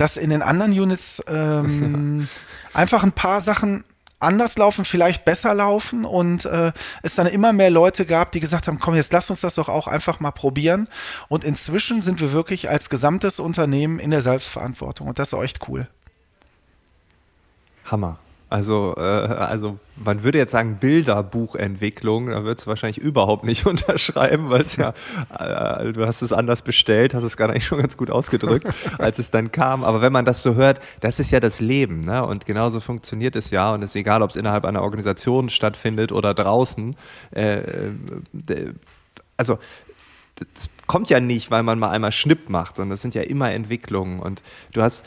dass in den anderen Units ähm, [LAUGHS] einfach ein paar Sachen anders laufen, vielleicht besser laufen und äh, es dann immer mehr Leute gab, die gesagt haben, komm, jetzt lass uns das doch auch einfach mal probieren. Und inzwischen sind wir wirklich als gesamtes Unternehmen in der Selbstverantwortung und das ist echt cool. Hammer. Also, äh, also man würde jetzt sagen Bilderbuchentwicklung, da würdest du wahrscheinlich überhaupt nicht [LAUGHS] unterschreiben, weil es ja, äh, du hast es anders bestellt, hast es gar nicht schon ganz gut ausgedrückt, [LAUGHS] als es dann kam. Aber wenn man das so hört, das ist ja das Leben, ne? Und genauso funktioniert es ja. Und es ist egal, ob es innerhalb einer Organisation stattfindet oder draußen. Äh, äh also das kommt ja nicht, weil man mal einmal Schnipp macht, sondern das sind ja immer Entwicklungen. Und du hast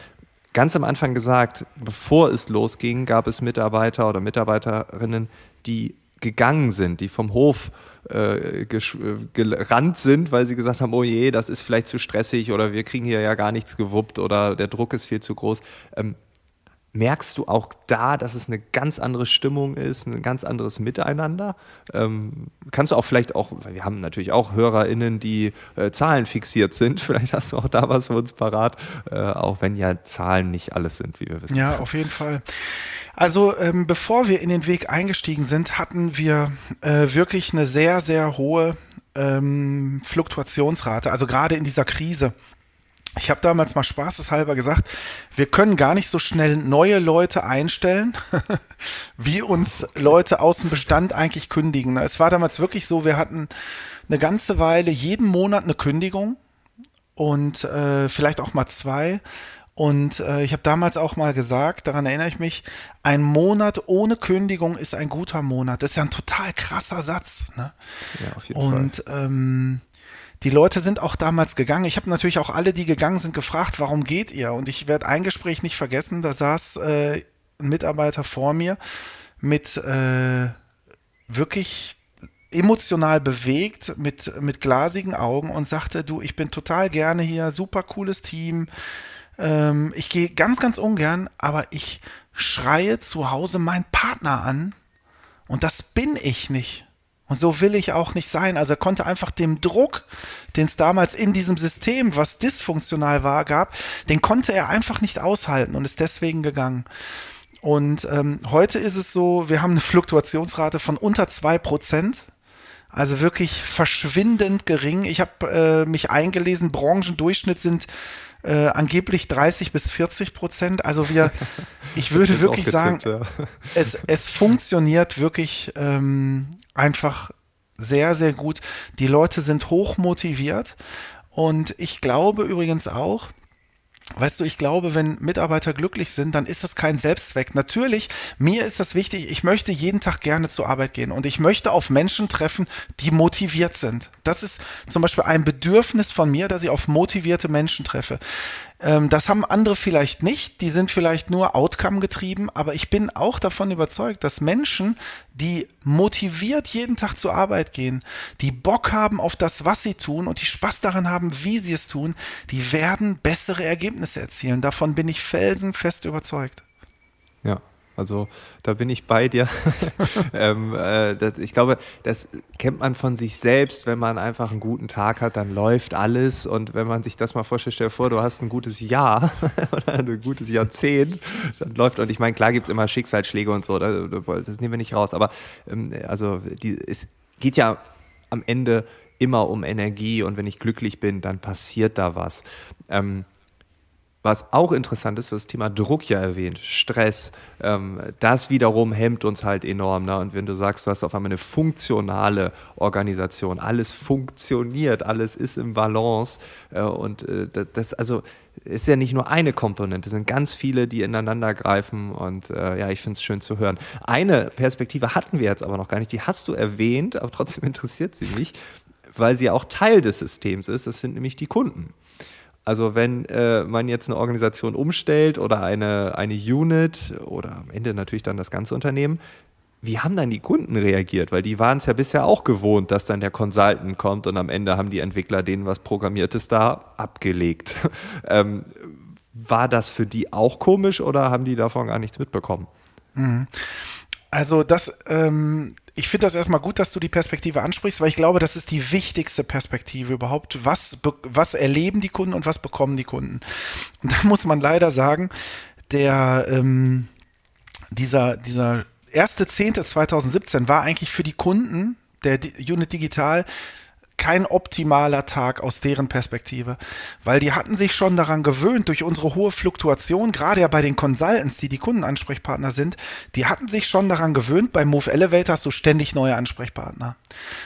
ganz am Anfang gesagt, bevor es losging, gab es Mitarbeiter oder Mitarbeiterinnen, die gegangen sind, die vom Hof äh, gerannt sind, weil sie gesagt haben, oh je, das ist vielleicht zu stressig oder wir kriegen hier ja gar nichts gewuppt oder der Druck ist viel zu groß. Ähm, Merkst du auch da, dass es eine ganz andere Stimmung ist, ein ganz anderes Miteinander? Ähm, kannst du auch vielleicht auch, weil wir haben natürlich auch HörerInnen, die äh, Zahlen fixiert sind, [LAUGHS] vielleicht hast du auch da was für uns parat, äh, auch wenn ja Zahlen nicht alles sind, wie wir wissen. Ja, auf jeden Fall. Also ähm, bevor wir in den Weg eingestiegen sind, hatten wir äh, wirklich eine sehr, sehr hohe ähm, Fluktuationsrate, also gerade in dieser Krise. Ich habe damals mal spaßeshalber gesagt, wir können gar nicht so schnell neue Leute einstellen, [LAUGHS] wie uns Leute aus dem Bestand eigentlich kündigen. Es war damals wirklich so, wir hatten eine ganze Weile jeden Monat eine Kündigung und äh, vielleicht auch mal zwei. Und äh, ich habe damals auch mal gesagt, daran erinnere ich mich, ein Monat ohne Kündigung ist ein guter Monat. Das ist ja ein total krasser Satz. Ne? Ja, auf jeden und, Fall. Und ähm, die Leute sind auch damals gegangen. Ich habe natürlich auch alle, die gegangen sind, gefragt, warum geht ihr? Und ich werde ein Gespräch nicht vergessen. Da saß äh, ein Mitarbeiter vor mir mit äh, wirklich emotional bewegt, mit, mit glasigen Augen und sagte, du, ich bin total gerne hier, super cooles Team. Ähm, ich gehe ganz, ganz ungern, aber ich schreie zu Hause meinen Partner an und das bin ich nicht. Und so will ich auch nicht sein. Also er konnte einfach dem Druck, den es damals in diesem System, was dysfunktional war, gab, den konnte er einfach nicht aushalten und ist deswegen gegangen. Und ähm, heute ist es so, wir haben eine Fluktuationsrate von unter zwei Prozent. Also wirklich verschwindend gering. Ich habe äh, mich eingelesen, Branchendurchschnitt sind äh, angeblich 30 bis 40 Prozent. Also wir, [LAUGHS] ich würde wirklich sagen, ja. es, es funktioniert wirklich ähm, einfach sehr, sehr gut. Die Leute sind hoch motiviert und ich glaube übrigens auch, Weißt du, ich glaube, wenn Mitarbeiter glücklich sind, dann ist das kein Selbstzweck. Natürlich, mir ist das wichtig, ich möchte jeden Tag gerne zur Arbeit gehen und ich möchte auf Menschen treffen, die motiviert sind. Das ist zum Beispiel ein Bedürfnis von mir, dass ich auf motivierte Menschen treffe. Ähm, das haben andere vielleicht nicht, die sind vielleicht nur Outcome getrieben, aber ich bin auch davon überzeugt, dass Menschen, die motiviert jeden Tag zur Arbeit gehen, die Bock haben auf das, was sie tun und die Spaß daran haben, wie sie es tun, die werden bessere Ergebnisse erzielen. Davon bin ich felsenfest überzeugt. Also da bin ich bei dir. [LAUGHS] ähm, äh, das, ich glaube, das kennt man von sich selbst, wenn man einfach einen guten Tag hat, dann läuft alles. Und wenn man sich das mal vorstellt, stell dir vor, du hast ein gutes Jahr [LAUGHS] oder ein gutes Jahrzehnt, dann läuft. Und ich meine, klar gibt es immer Schicksalsschläge und so, das, das nehmen wir nicht raus. Aber ähm, also die, es geht ja am Ende immer um Energie und wenn ich glücklich bin, dann passiert da was. Ähm, was auch interessant ist, das Thema Druck ja erwähnt, Stress, ähm, das wiederum hemmt uns halt enorm. Ne? Und wenn du sagst, du hast auf einmal eine funktionale Organisation, alles funktioniert, alles ist im Balance äh, und äh, das, also ist ja nicht nur eine Komponente, es sind ganz viele, die ineinander greifen und äh, ja, ich finde es schön zu hören. Eine Perspektive hatten wir jetzt aber noch gar nicht, die hast du erwähnt, aber trotzdem [LAUGHS] interessiert sie mich, weil sie auch Teil des Systems ist, das sind nämlich die Kunden. Also wenn äh, man jetzt eine Organisation umstellt oder eine, eine Unit oder am Ende natürlich dann das ganze Unternehmen, wie haben dann die Kunden reagiert? Weil die waren es ja bisher auch gewohnt, dass dann der Consultant kommt und am Ende haben die Entwickler denen was Programmiertes da abgelegt. [LAUGHS] ähm, war das für die auch komisch oder haben die davon gar nichts mitbekommen? Mhm. Also das, ähm, ich finde das erstmal gut, dass du die Perspektive ansprichst, weil ich glaube, das ist die wichtigste Perspektive überhaupt. Was, was erleben die Kunden und was bekommen die Kunden? Und da muss man leider sagen, der, ähm, dieser, dieser erste Zehnte 2017 war eigentlich für die Kunden der Unit Digital kein optimaler Tag aus deren Perspektive, weil die hatten sich schon daran gewöhnt durch unsere hohe Fluktuation, gerade ja bei den Consultants, die die Kundenansprechpartner sind, die hatten sich schon daran gewöhnt, beim Move Elevator hast du ständig neue Ansprechpartner.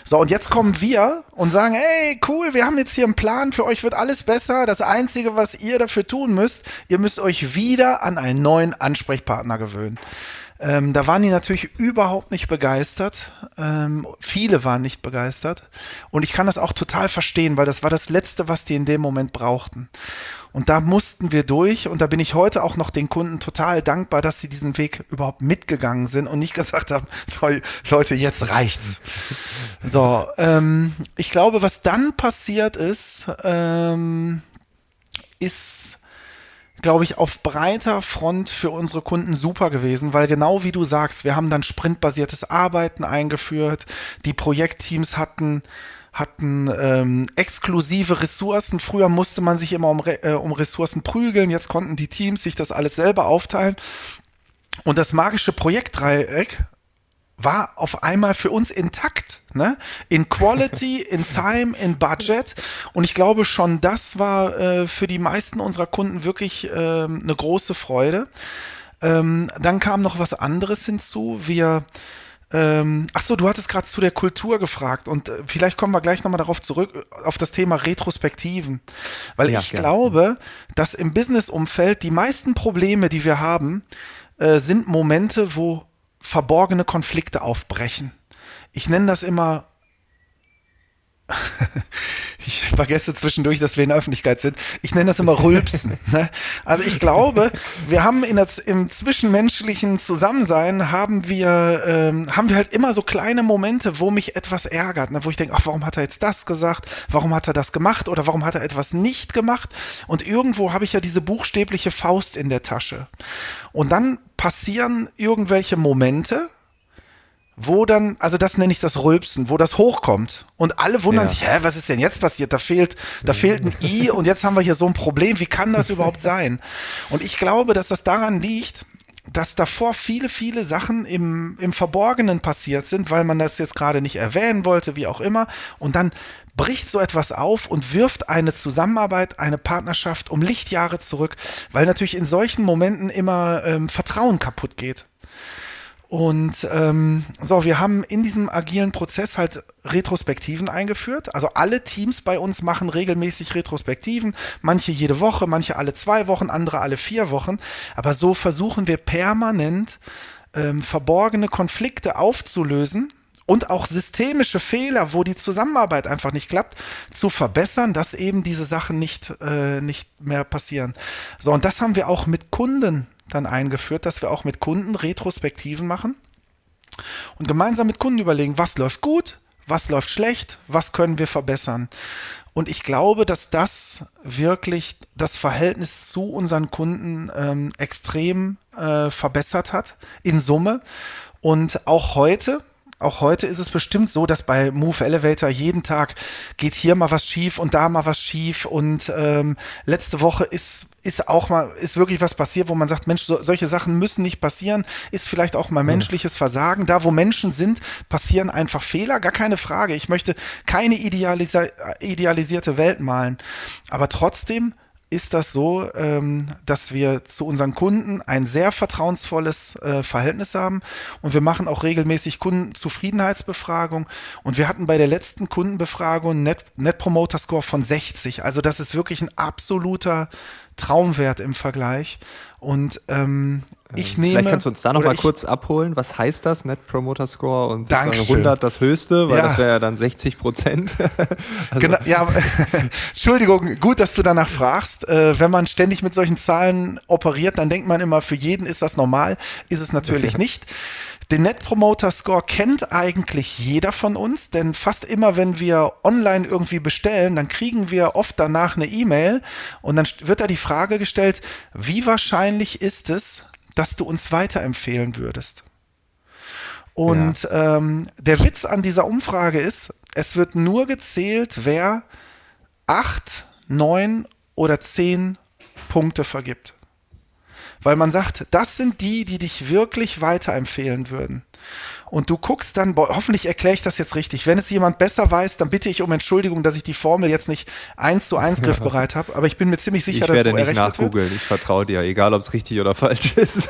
So, und jetzt kommen wir und sagen, hey, cool, wir haben jetzt hier einen Plan, für euch wird alles besser, das Einzige, was ihr dafür tun müsst, ihr müsst euch wieder an einen neuen Ansprechpartner gewöhnen. Ähm, da waren die natürlich überhaupt nicht begeistert. Ähm, viele waren nicht begeistert. Und ich kann das auch total verstehen, weil das war das Letzte, was die in dem Moment brauchten. Und da mussten wir durch. Und da bin ich heute auch noch den Kunden total dankbar, dass sie diesen Weg überhaupt mitgegangen sind und nicht gesagt haben, [LAUGHS] so, Leute, jetzt reicht's. So, ähm, ich glaube, was dann passiert ist, ähm, ist glaube ich, auf breiter Front für unsere Kunden super gewesen, weil genau wie du sagst, wir haben dann sprintbasiertes Arbeiten eingeführt, die Projektteams hatten hatten ähm, exklusive Ressourcen. Früher musste man sich immer um, äh, um Ressourcen prügeln, jetzt konnten die Teams sich das alles selber aufteilen. Und das magische Projektdreieck war auf einmal für uns intakt, ne? In Quality, [LAUGHS] in Time, in Budget. Und ich glaube schon, das war äh, für die meisten unserer Kunden wirklich äh, eine große Freude. Ähm, dann kam noch was anderes hinzu. Wir ähm, ach so, du hattest gerade zu der Kultur gefragt und äh, vielleicht kommen wir gleich nochmal darauf zurück, auf das Thema Retrospektiven. Weil ja, ich gerne. glaube, dass im Business-Umfeld die meisten Probleme, die wir haben, äh, sind Momente, wo verborgene Konflikte aufbrechen. Ich nenne das immer [LAUGHS] ich vergesse zwischendurch, dass wir in der Öffentlichkeit sind. Ich nenne das immer Rülpsen. [LAUGHS] Ne? Also ich glaube, wir haben in der, im zwischenmenschlichen Zusammensein haben wir, ähm, haben wir halt immer so kleine Momente, wo mich etwas ärgert, ne? wo ich denke, ach, warum hat er jetzt das gesagt? Warum hat er das gemacht? Oder warum hat er etwas nicht gemacht? Und irgendwo habe ich ja diese buchstäbliche Faust in der Tasche. Und dann passieren irgendwelche Momente, wo dann, also das nenne ich das Rülpsen, wo das hochkommt und alle wundern ja. sich, hä, was ist denn jetzt passiert? Da fehlt, da fehlt ein I und jetzt haben wir hier so ein Problem. Wie kann das überhaupt sein? Und ich glaube, dass das daran liegt, dass davor viele, viele Sachen im, im Verborgenen passiert sind, weil man das jetzt gerade nicht erwähnen wollte, wie auch immer. Und dann bricht so etwas auf und wirft eine Zusammenarbeit, eine Partnerschaft um Lichtjahre zurück, weil natürlich in solchen Momenten immer ähm, Vertrauen kaputt geht. Und ähm, so, wir haben in diesem agilen Prozess halt Retrospektiven eingeführt. Also alle Teams bei uns machen regelmäßig Retrospektiven, manche jede Woche, manche alle zwei Wochen, andere alle vier Wochen. Aber so versuchen wir permanent ähm, verborgene Konflikte aufzulösen und auch systemische Fehler, wo die Zusammenarbeit einfach nicht klappt, zu verbessern, dass eben diese Sachen nicht, äh, nicht mehr passieren. So, und das haben wir auch mit Kunden dann eingeführt, dass wir auch mit Kunden Retrospektiven machen und gemeinsam mit Kunden überlegen, was läuft gut, was läuft schlecht, was können wir verbessern. Und ich glaube, dass das wirklich das Verhältnis zu unseren Kunden ähm, extrem äh, verbessert hat in Summe. Und auch heute, Auch heute ist es bestimmt so, dass bei Move Elevator jeden Tag geht hier mal was schief und da mal was schief. Und ähm, letzte Woche ist, ist auch mal, ist wirklich was passiert, wo man sagt, Mensch, so, solche Sachen müssen nicht passieren. Ist vielleicht auch mal menschliches Versagen. Da, wo Menschen sind, passieren einfach Fehler, gar keine Frage. Ich möchte keine idealisi idealisierte Welt malen. Aber trotzdem ist das so, ähm, dass wir zu unseren Kunden ein sehr vertrauensvolles äh, Verhältnis haben und wir machen auch regelmäßig Kundenzufriedenheitsbefragung und wir hatten bei der letzten Kundenbefragung Net, Net Promoter Score von 60. Also das ist wirklich ein absoluter Traumwert im Vergleich und ähm, ich ähm, nehme. Vielleicht kannst du uns da noch mal kurz abholen. Was heißt das, Net Promoter Score? Und ist 100 das höchste, weil ja. das wäre ja dann 60 Prozent. [LAUGHS] also. Genau, ja, [LAUGHS] Entschuldigung, gut, dass du danach fragst. Äh, wenn man ständig mit solchen Zahlen operiert, dann denkt man immer, für jeden ist das normal. Ist es natürlich [LAUGHS] nicht. Den Net Promoter Score kennt eigentlich jeder von uns, denn fast immer, wenn wir online irgendwie bestellen, dann kriegen wir oft danach eine E-Mail und dann wird da die Frage gestellt, wie wahrscheinlich ist es, dass du uns weiterempfehlen würdest? Und ja. ähm, der Witz an dieser Umfrage ist, es wird nur gezählt, wer acht, neun oder zehn Punkte vergibt weil man sagt, das sind die, die dich wirklich weiterempfehlen würden. Und du guckst dann, boah, hoffentlich erkläre ich das jetzt richtig. Wenn es jemand besser weiß, dann bitte ich um Entschuldigung, dass ich die Formel jetzt nicht eins zu eins [LAUGHS] griffbereit habe. Aber ich bin mir ziemlich sicher, ich dass es Ich werde nicht nachgoogeln. Ich vertraue dir, egal ob es richtig oder falsch ist.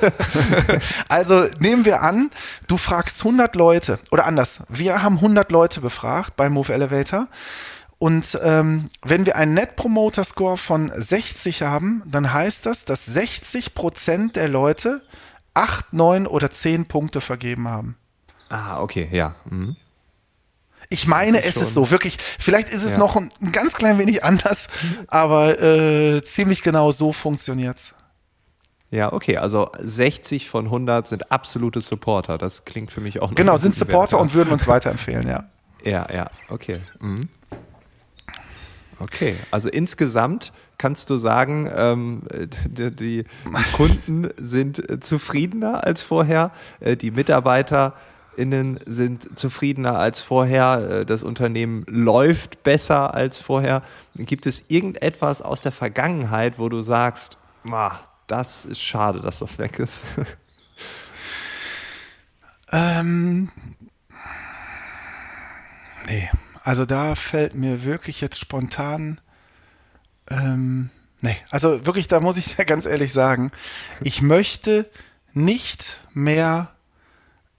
[LAUGHS] also nehmen wir an, du fragst 100 Leute oder anders. Wir haben 100 Leute befragt beim Move Elevator und ähm, wenn wir einen Net Promoter Score von 60 haben, dann heißt das, dass 60 Prozent der Leute 8, 9 oder 10 Punkte vergeben haben. Ah, okay, ja. Mhm. Ich meine, ist es ist so, wirklich. Vielleicht ist es ja. noch ein, ein, ganz klein wenig anders, aber äh, ziemlich genau so funktioniert's. Ja, okay, also 60 von 100 sind absolute Supporter. Das klingt für mich auch Genau, sind Supporter Wert, und würden uns [LAUGHS] weiterempfehlen, ja. Ja, ja, okay. Mhm. Okay, also insgesamt kannst du sagen, ähm, die, die, [LAUGHS] Kunden sind äh, zufriedener als vorher, äh, die MitarbeiterInnen sind zufriedener als vorher, äh, das Unternehmen läuft besser als vorher. Gibt es irgendetwas aus der Vergangenheit, wo du sagst, ah, das ist schade, dass das weg ist? [LAUGHS] Ähm, nee, also da fällt mir wirklich jetzt spontan, ähm, nee, also wirklich, da muss ich [LAUGHS] ganz ehrlich sagen, ich möchte nicht mehr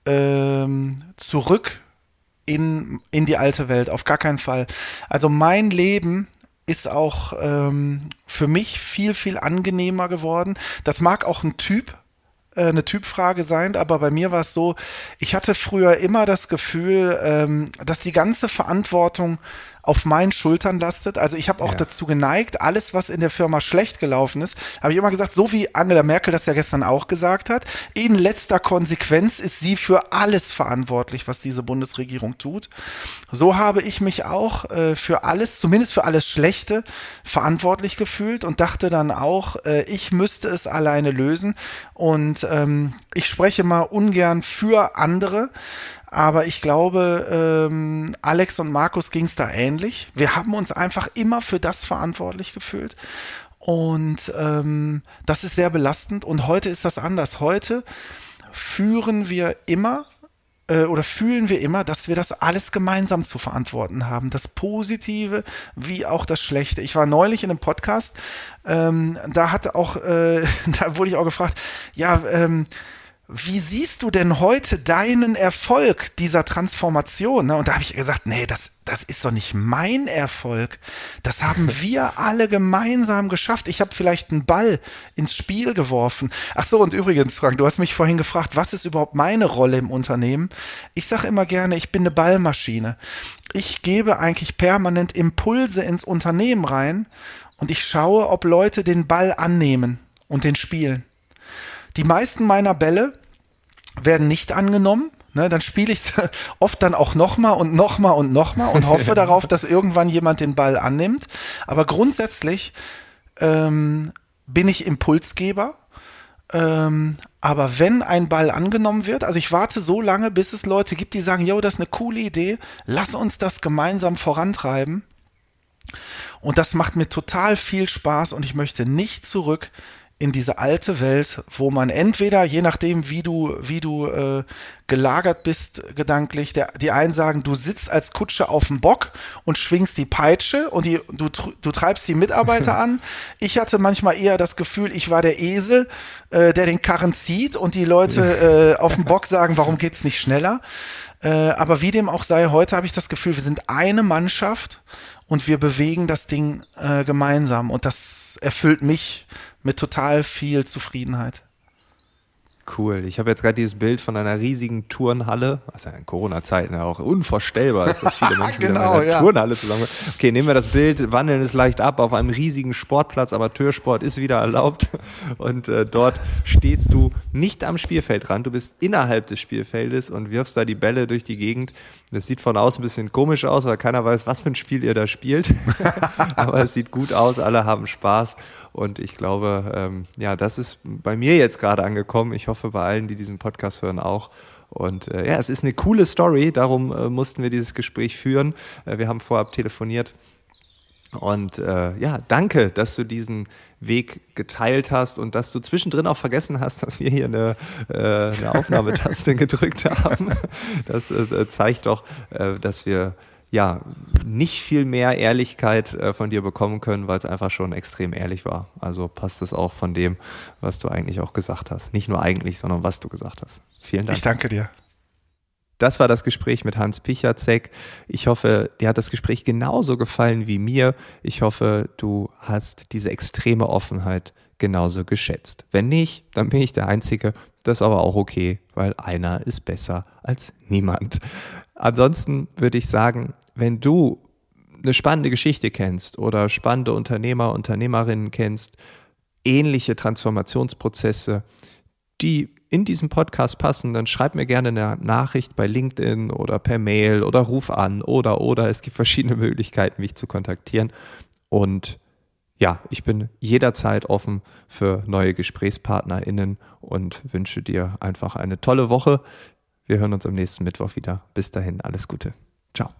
ähm, zurück in, in die alte Welt, auf gar keinen Fall. Also mein Leben ist auch ähm, für mich viel, viel angenehmer geworden. Das mag auch ein Typ äh, eine Typfrage sein, aber bei mir war es so, ich hatte früher immer das Gefühl, ähm, dass die ganze Verantwortung auf meinen Schultern lastet. Also ich habe auch ja. dazu geneigt, alles, was in der Firma schlecht gelaufen ist, habe ich immer gesagt, so wie Angela Merkel das ja gestern auch gesagt hat, in letzter Konsequenz ist sie für alles verantwortlich, was diese Bundesregierung tut. So habe ich mich auch äh, für alles, zumindest für alles Schlechte, verantwortlich gefühlt und dachte dann auch, äh, ich müsste es alleine lösen. Und ähm, ich spreche mal ungern für andere, aber ich glaube, ähm, Alex und Markus ging es da ähnlich. Wir haben uns einfach immer für das verantwortlich gefühlt. Und ähm, das ist sehr belastend. Und heute ist das anders. Heute führen wir immer äh, oder fühlen wir immer, dass wir das alles gemeinsam zu verantworten haben. Das Positive wie auch das Schlechte. Ich war neulich in einem Podcast, ähm, da hatte auch, äh, [LAUGHS] da wurde ich auch gefragt, ja, ähm, wie siehst du denn heute deinen Erfolg dieser Transformation? Und da habe ich gesagt, nee, das, das ist doch nicht mein Erfolg. Das haben [LAUGHS] wir alle gemeinsam geschafft. Ich habe vielleicht einen Ball ins Spiel geworfen. Ach so, und übrigens, Frank, du hast mich vorhin gefragt, was ist überhaupt meine Rolle im Unternehmen? Ich sage immer gerne, ich bin eine Ballmaschine. Ich gebe eigentlich permanent Impulse ins Unternehmen rein und ich schaue, ob Leute den Ball annehmen und den spielen. Die meisten meiner Bälle werden nicht angenommen. Ne, dann spiele ich [LAUGHS] oft dann auch nochmal und nochmal und nochmal und hoffe [LAUGHS] darauf, dass irgendwann jemand den Ball annimmt. Aber grundsätzlich ähm, bin ich Impulsgeber. Ähm, aber wenn ein Ball angenommen wird, also ich warte so lange, bis es Leute gibt, die sagen, yo, das ist eine coole Idee, lass uns das gemeinsam vorantreiben. Und das macht mir total viel Spaß und ich möchte nicht zurück in diese alte Welt, wo man entweder, je nachdem, wie du, wie du äh, gelagert bist gedanklich, der, die einen sagen, du sitzt als Kutsche auf dem Bock und schwingst die Peitsche und die, du, du treibst die Mitarbeiter [LAUGHS] an. Ich hatte manchmal eher das Gefühl, ich war der Esel, äh, der den Karren zieht und die Leute äh, auf dem [LAUGHS] Bock sagen, warum geht's nicht schneller? Äh, aber wie dem auch sei, heute habe ich das Gefühl, wir sind eine Mannschaft und wir bewegen das Ding äh, gemeinsam und das erfüllt mich mit total viel Zufriedenheit. Cool. Ich habe jetzt gerade dieses Bild von einer riesigen Turnhalle, also in Corona-Zeiten auch unvorstellbar ist, dass viele [LAUGHS] Menschen genau, in einer ja. Turnhalle zusammen. Okay, nehmen wir das Bild, wandeln es leicht ab auf einem riesigen Sportplatz, Amateursport ist wieder erlaubt und äh, dort stehst du nicht am Spielfeldrand, du bist innerhalb des Spielfeldes und wirfst da die Bälle durch die Gegend. Das sieht von außen ein bisschen komisch aus, weil keiner weiß, was für ein Spiel ihr da spielt. [LAUGHS] Aber es sieht gut aus, alle haben Spaß und ich glaube, ähm, ja, das ist bei mir jetzt gerade angekommen. Ich hoffe bei allen, die diesen Podcast hören, auch. Und äh, ja, es ist eine coole Story, darum äh, mussten wir dieses Gespräch führen. Äh, wir haben vorab telefoniert. Und äh, ja, danke, dass du diesen Weg geteilt hast und dass du zwischendrin auch vergessen hast, dass wir hier eine, äh, eine Aufnahmetaste [LAUGHS] gedrückt haben. Das äh, zeigt doch, dass wir ja, nicht viel mehr Ehrlichkeit äh, von dir bekommen können, weil es einfach schon extrem ehrlich war. Also passt es auch von dem, was du eigentlich auch gesagt hast. Nicht nur eigentlich, sondern was du gesagt hast. Vielen Dank. Ich danke dir. Das war das Gespräch mit Hans Pichacek. Ich hoffe, dir hat das Gespräch genauso gefallen wie mir. Ich hoffe, du hast diese extreme Offenheit genauso geschätzt. Wenn nicht, dann bin ich der Einzige. Das ist aber auch okay, weil einer ist besser als niemand. Ansonsten würde ich sagen, wenn du eine spannende Geschichte kennst oder spannende Unternehmer, Unternehmerinnen kennst, ähnliche Transformationsprozesse, die in diesem Podcast passen, dann schreib mir gerne eine Nachricht bei LinkedIn oder per Mail oder ruf an oder oder es gibt verschiedene Möglichkeiten, mich zu kontaktieren. Und ja, ich bin jederzeit offen für neue GesprächspartnerInnen und wünsche dir einfach eine tolle Woche. Wir hören uns am nächsten Mittwoch wieder. Bis dahin, alles Gute. Ciao.